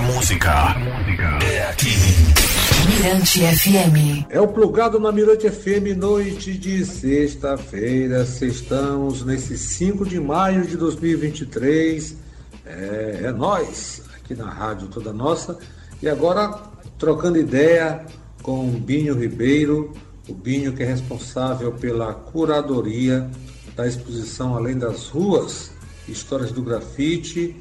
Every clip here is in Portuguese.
Música é aqui. Mirante FM. É o plugado na Mirante FM, noite de sexta-feira. Estamos nesse 5 de maio de 2023. É, é nós, aqui na Rádio Toda Nossa. E agora, trocando ideia com o Binho Ribeiro, o Binho que é responsável pela curadoria da exposição Além das Ruas, Histórias do Grafite,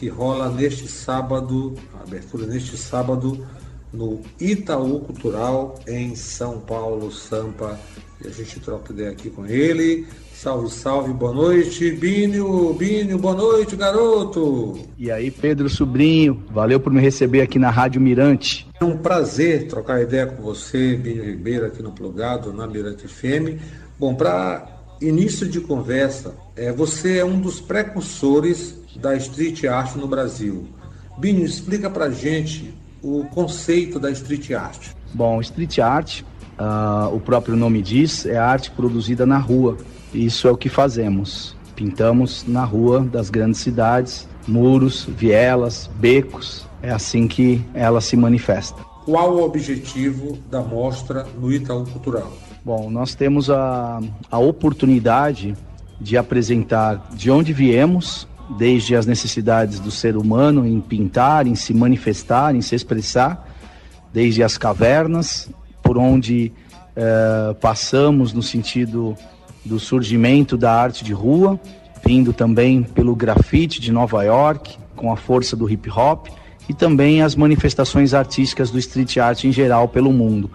que rola neste sábado, abertura neste sábado, no Itaú Cultural, em São Paulo, Sampa. E a gente troca ideia aqui com ele. Salve, salve, boa noite, Bínio, Bínio, boa noite, garoto. E aí, Pedro Sobrinho, valeu por me receber aqui na Rádio Mirante. É um prazer trocar ideia com você, Bínio Ribeiro, aqui no Plugado, na Mirante FM. Bom, para início de conversa, é, você é um dos precursores da street art no Brasil. Binho, explica pra gente o conceito da street art. Bom, street art, uh, o próprio nome diz, é arte produzida na rua. Isso é o que fazemos. Pintamos na rua das grandes cidades, muros, vielas, becos. É assim que ela se manifesta. Qual o objetivo da mostra no Itaú Cultural? Bom, nós temos a, a oportunidade de apresentar de onde viemos, desde as necessidades do ser humano em pintar, em se manifestar, em se expressar, desde as cavernas, por onde eh, passamos no sentido do surgimento da arte de rua, vindo também pelo grafite de Nova York, com a força do hip hop, e também as manifestações artísticas do street art em geral pelo mundo.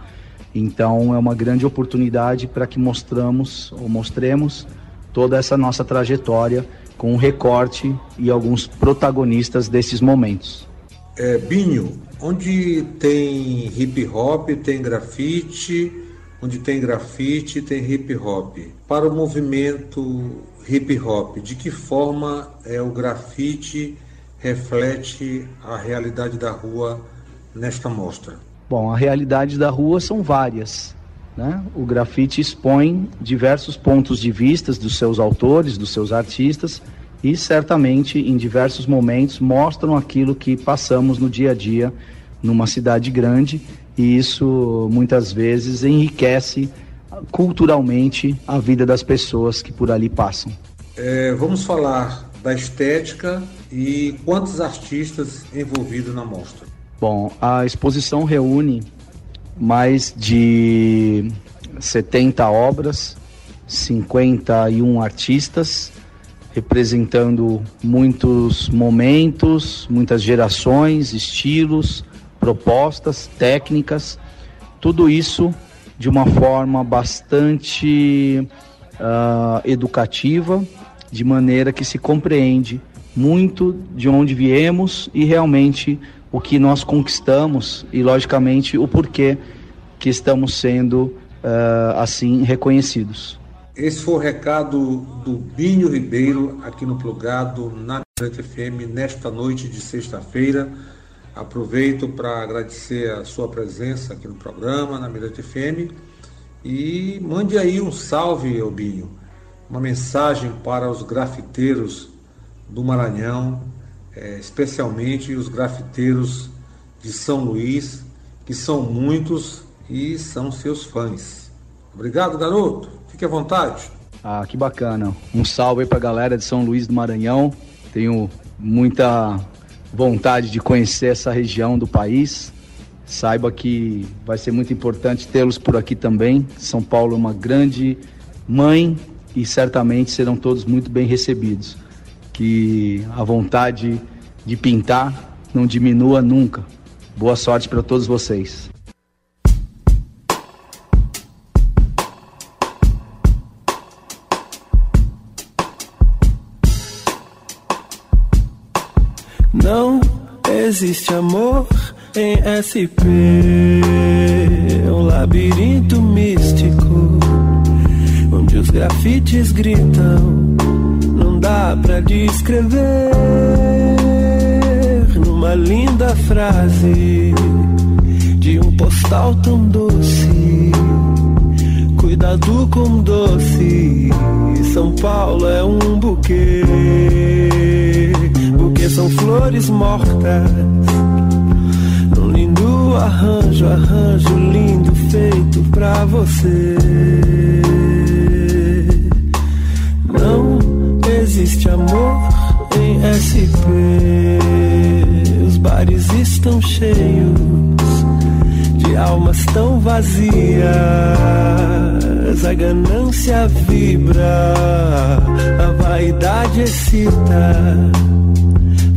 Então é uma grande oportunidade para que mostramos ou mostremos toda essa nossa trajetória com um recorte e alguns protagonistas desses momentos. É, Binho, onde tem hip hop, tem grafite, onde tem grafite, tem hip hop. Para o movimento hip hop, de que forma é o grafite reflete a realidade da rua nesta mostra? Bom, a realidade da rua são várias. Né? O grafite expõe diversos pontos de vista dos seus autores, dos seus artistas, e certamente em diversos momentos mostram aquilo que passamos no dia a dia numa cidade grande, e isso muitas vezes enriquece culturalmente a vida das pessoas que por ali passam. É, vamos falar da estética e quantos artistas envolvidos na mostra? Bom, a exposição reúne mais de 70 obras, 51 artistas, representando muitos momentos, muitas gerações, estilos, propostas, técnicas, tudo isso de uma forma bastante uh, educativa, de maneira que se compreende muito de onde viemos e realmente o que nós conquistamos e, logicamente, o porquê que estamos sendo uh, assim reconhecidos. Esse foi o recado do Binho Ribeiro aqui no Plugado, na Mirante FM, nesta noite de sexta-feira. Aproveito para agradecer a sua presença aqui no programa, na Mirante FM. E mande aí um salve, Binho, uma mensagem para os grafiteiros do Maranhão, é, especialmente os grafiteiros de São Luís, que são muitos e são seus fãs. Obrigado, garoto. Fique à vontade. Ah, que bacana. Um salve aí pra galera de São Luís do Maranhão. Tenho muita vontade de conhecer essa região do país. Saiba que vai ser muito importante tê-los por aqui também. São Paulo é uma grande mãe e certamente serão todos muito bem recebidos que a vontade de pintar não diminua nunca. Boa sorte para todos vocês. Não existe amor em SP, um labirinto místico onde os grafites gritam dá pra descrever numa linda frase de um postal tão doce. Cuidado com doce, São Paulo é um buquê. Buquê são flores mortas arranjo, arranjo lindo feito pra você. Existe amor em SP. Os bares estão cheios de almas tão vazias. A ganância vibra, a vaidade excita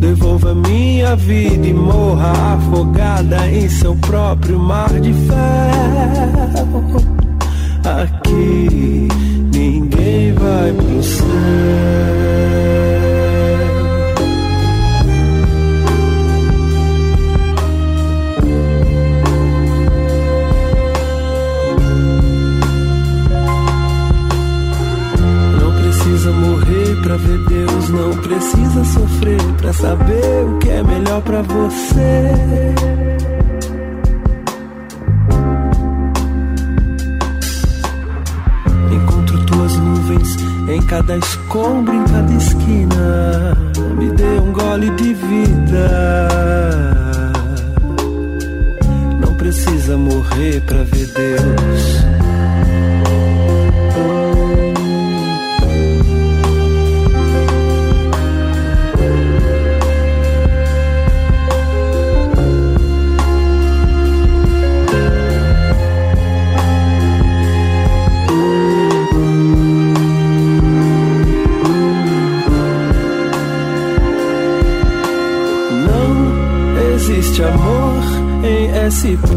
Devolva minha vida e morra afogada em seu próprio mar de ferro. Aqui ninguém vai pro céu. Escombro, em cada esquina.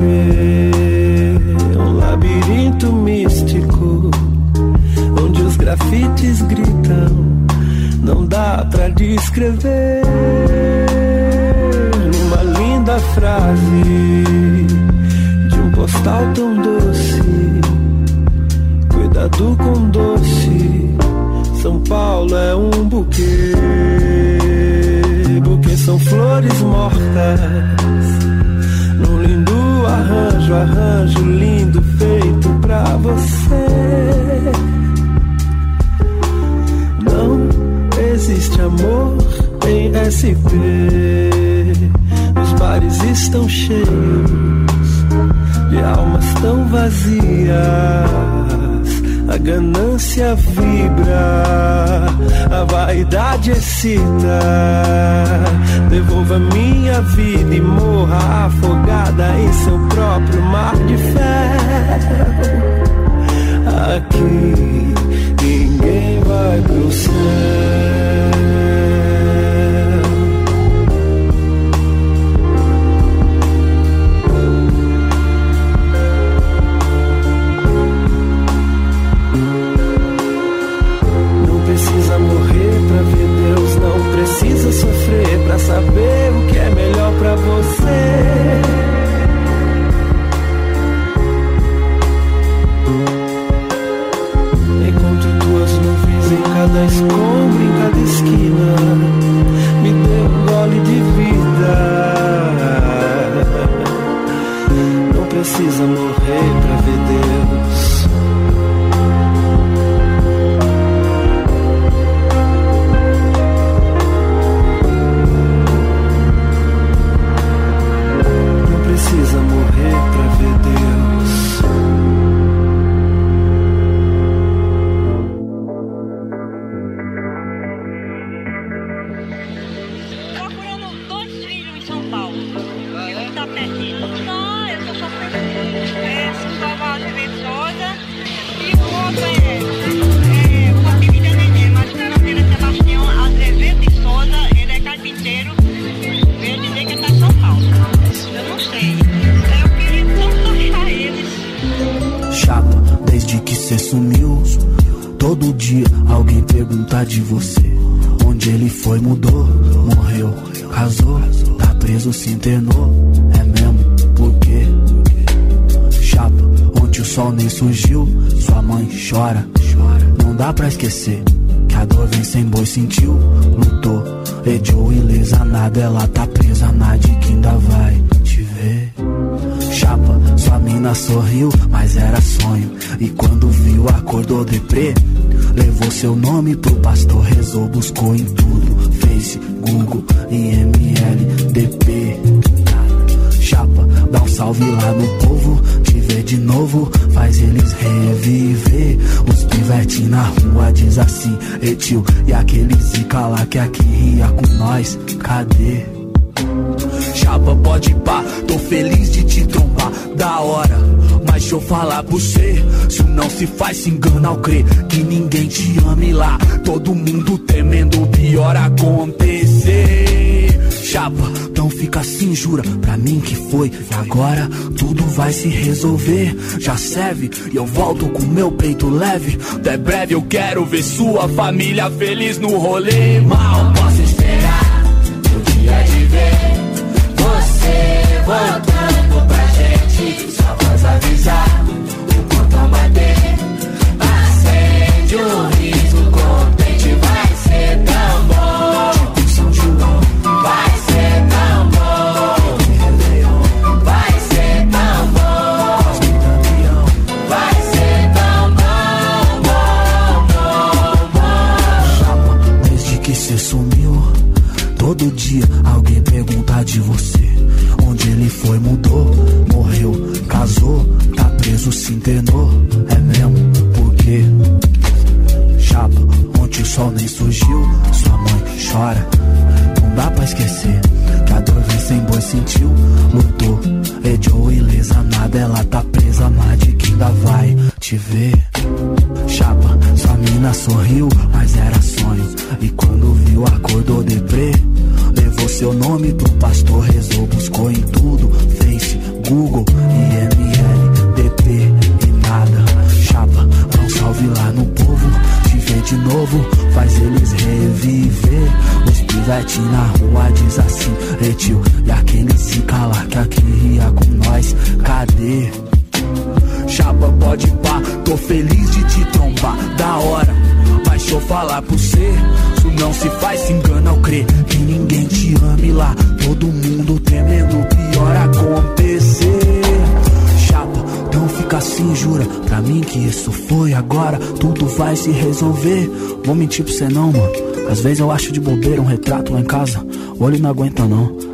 SP, arranjo, arranjo lindo feito pra você. Não existe amor em SP. Os bares estão cheios de almas tão vazias a ganância vibra, a vaidade excita. Devolva minha vida e morra afogada em seu próprio mar de ferro. Aqui ninguém vai pro céu. Esquecer que a dor vem sem boi, sentiu, lutou, ediou ilesa, nada, ela tá presa na de que ainda vai te ver. Chapa, sua mina sorriu, mas era sonho. E quando viu, acordou deprê. Levou seu nome pro pastor, rezou, buscou em tudo. Google, IML, DP. Chapa, dá um salve lá no povo. Te ver de novo, faz eles reviver. Os pivete na rua diz assim, etil. E aquele zica lá que aqui ria com nós, cadê? Chapa, pode pá, tô feliz de te trombar, da hora. Mas deixa eu falar pra você, se não se faz, se engana ao crer que ninguém te ame lá. Todo mundo temendo o pior acontecer. Chapa, então fica assim, jura pra mim que foi. Agora tudo vai se resolver. Já serve e eu volto com meu peito leve. Até breve eu quero ver sua família feliz no rolê. Mal posso esperar voltando pra gente. Só faz avisar o portão bater. Acende o riso mas era sonho. E quando viu, acordou deprê. Levou seu nome pro pastor, rezou, buscou em tudo: Face, Google, IML, DP e nada. Chapa, um salve lá no povo. Te ver de novo, faz eles reviver. Os pivete na rua diz assim: Etil, e aquele se cala que aqui ria com nós, cadê? Chapa, pode pá, tô feliz de te trombar, da hora. Eu falar pro cê, isso não se faz, se engana ao crer que ninguém te ame lá. Todo mundo temendo o pior acontecer. Chapa, não fica assim, jura pra mim que isso foi agora. Tudo vai se resolver. Vou mentir pra você não, mano. Às vezes eu acho de bobeira um retrato lá em casa. O olho não aguenta não.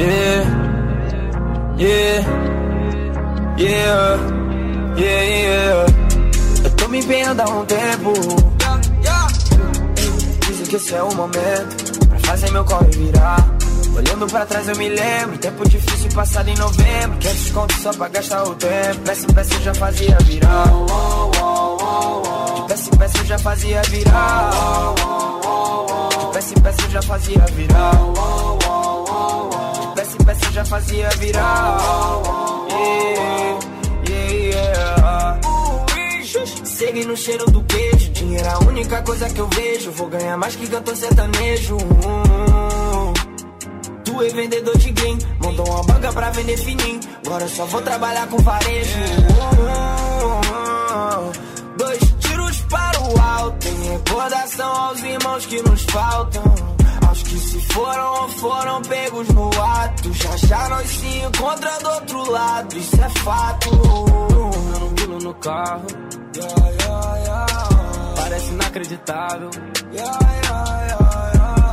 Yeah, yeah, yeah, yeah, yeah. Eu tô me empenhando há um tempo. Dizem que esse é o momento pra fazer meu corre virar. Olhando pra trás eu me lembro, tempo difícil passado em novembro. 500 conto só pra gastar o tempo. Peça em peça eu já fazia virar. De peça em peça eu já fazia virar. De peça em peça eu já fazia virar. Peça já fazia virar. Yeah, yeah, yeah. No cheiro do queijo. Dinheiro é a única coisa que eu vejo. Vou ganhar mais que cantor sertanejo. Tu é vendedor de game. Montou uma banca pra vender fininho. Agora eu só vou trabalhar com varejo. Dois tiros para o alto. Em recordação aos irmãos que nos faltam. Que se foram ou foram pegos no ato. Já já nós se encontra do outro lado. Isso é fato. Eu não pulo no carro. Yeah, yeah, yeah. parece inacreditável.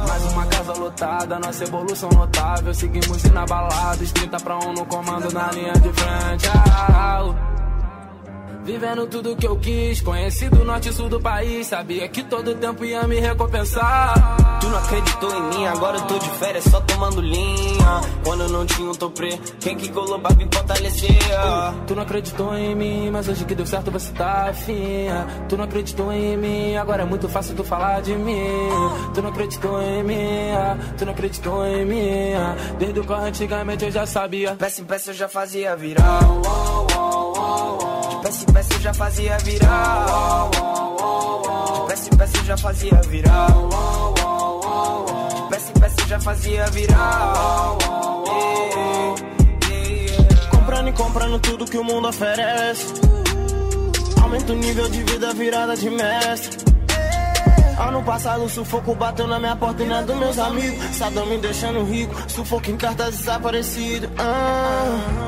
Mais uma casa lotada, nossa evolução notável. Seguimos inabalado, 30 pra 1 no comando na linha de frente. Ah, Vivendo tudo que eu quis, conheci do norte e sul do país. Sabia que todo tempo ia me recompensar. Tu não acreditou em mim, agora eu tô de férias só tomando linha. Quando eu não tinha um toprê, quem que colou pra me fortalecer? Tu não acreditou em mim, mas hoje que deu certo você tá afim. Tu não acreditou em mim, agora é muito fácil tu falar de mim. Tu não acreditou em mim, tu não acreditou em mim. Desde o corre antigamente eu já sabia. Peça em peça eu já fazia virar. De peça em peça eu já fazia virar. De peça em peça eu já fazia virar. Já fazia virar. Comprando e comprando tudo que o mundo oferece. Aumenta o nível de vida, virada de mestre. Ano passado, sufoco bateu na minha porta e na dos meus amigos. Sadão me deixando rico, sufoco em cartas desaparecido. Ah.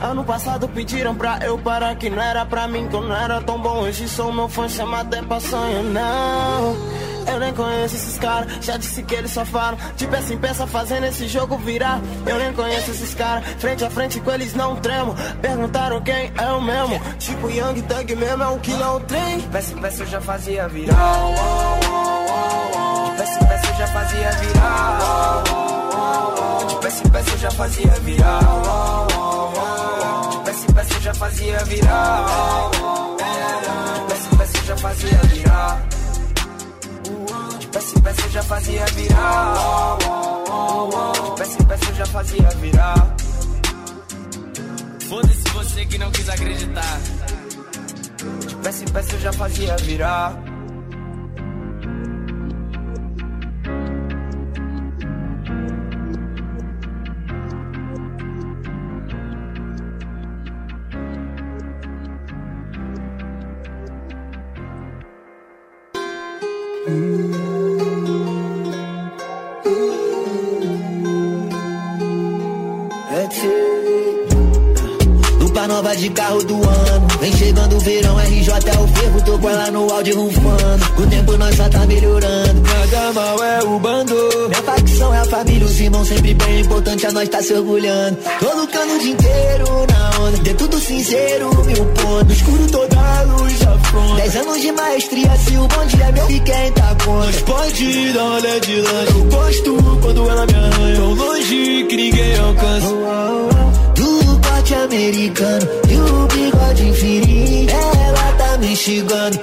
Ano passado pediram pra eu parar que não era pra mim, que eu não era tão bom. Hoje sou meu fã, chama até pra sonho, não. Eu nem conheço esses caras, já disse que eles só falam de peça em peça fazendo esse jogo virar. Eu nem conheço esses caras, frente a frente com eles não tremo. Perguntaram quem é o mesmo, tipo Young Thug mesmo, é um que não tem. De peça em peça eu já fazia virar. De peça em peça eu já fazia virar. De peça em peça eu já fazia virar. De peça em peça eu já fazia virar. De peça em peça eu já fazia virar. Peça em peça eu já fazia virar. De peça em peça eu já fazia virar. Foda-se você que não quis acreditar. De peça em peça eu já fazia virar. No áudio rufando. O tempo nós só tá melhorando. Nada mal é o bando. Minha facção é a família, os irmãos sempre bem. Importante a nós tá se orgulhando. Tô lucrando o dia inteiro na onda. Dentro do cinzeiro, mil pontos. No escuro toda a luz afronta. Dez anos de maestria, se o bom dia é meu, e quem tá contra. Pode dar uma olhada de lanche. Eu gosto quando ela me arranha. Tão longe que ninguém alcança. Do corte americano e o bigode infinito. Ela tá me instigando,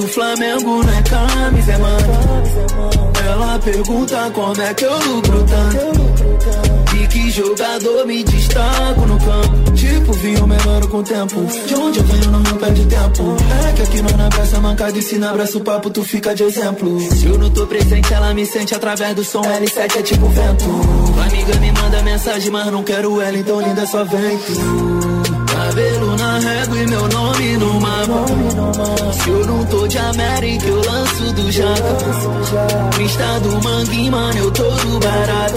do Flamengo não é camisa, é mano. Ela pergunta como é que eu lucro tanto. E que jogador me destaco no campo. Tipo, vinho menor com o tempo. De onde eu venho não, não perde tempo. É que aqui na peça mancada e se não abraça o papo, tu fica de exemplo. Se eu não tô presente, ela me sente através do som. L7 é tipo vento. Amiga me manda mensagem, mas não quero ela, então linda só vem tu. Régua e meu nome no mapa. Se eu não tô de América, eu lanço do jaca. Pista do mangue, mano, eu tô do barato.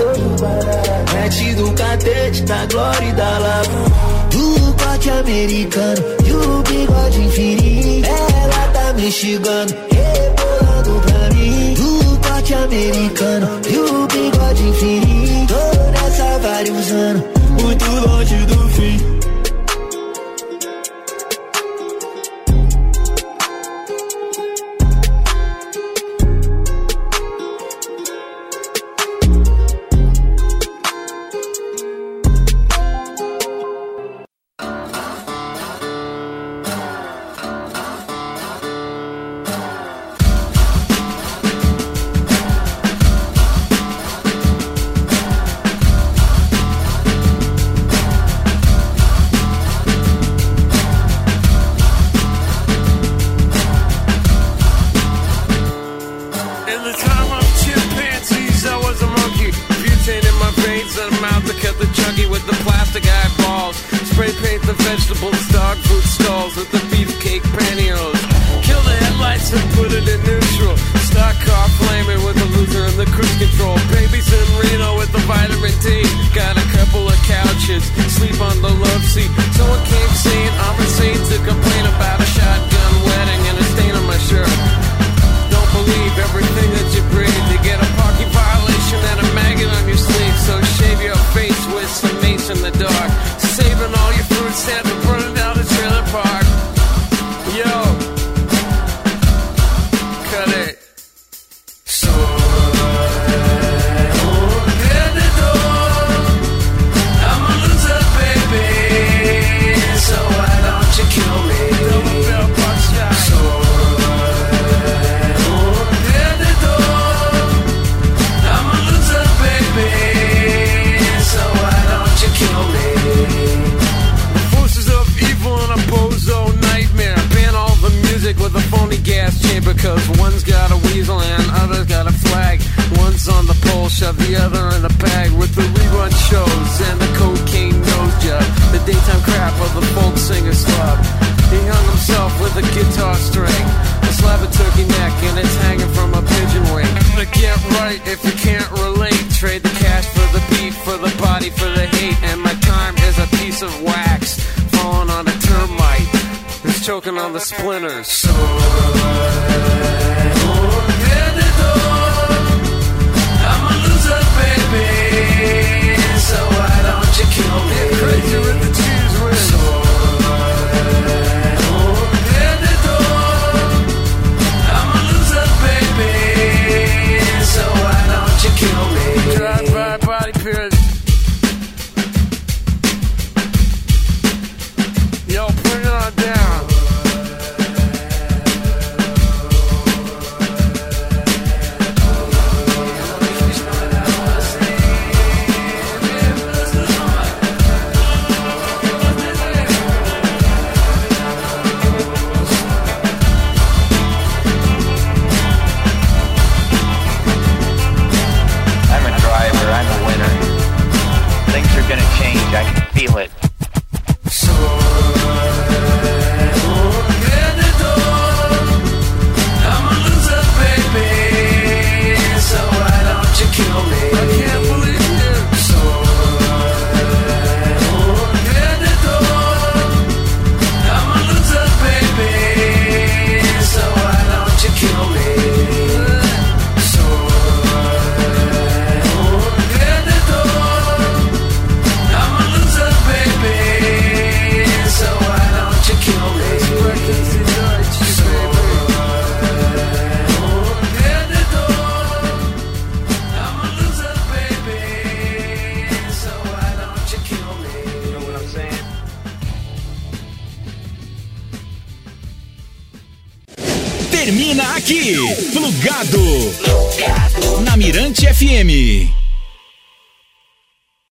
Mete do catete, da glória e da lava. Do corte americano e o bigode infinito. Ela tá me instigando, rebolando pra mim. Do corte americano e o bigode infinito. the eyeballs. Spray paint the vegetables, dog food stalls with the beefcake pantyhose. Kill the headlights and put it in neutral. Stock car flaming with the loser and the cruise control. Babies in Reno with the vitamin D. Got a couple of couches, sleep on the love seat. So I came saying I'm insane to complain about a shotgun wedding and a stain on my shirt. A guitar string, a slab of turkey neck, and it's hanging from a pigeon wing. To get right if you can't relate, trade the cash for the beef, for the body, for the hate, and my time is a piece of wax falling on a termite who's choking on the splinters. So I'm a loser, baby. So why don't you kill me. Crazy with the cheese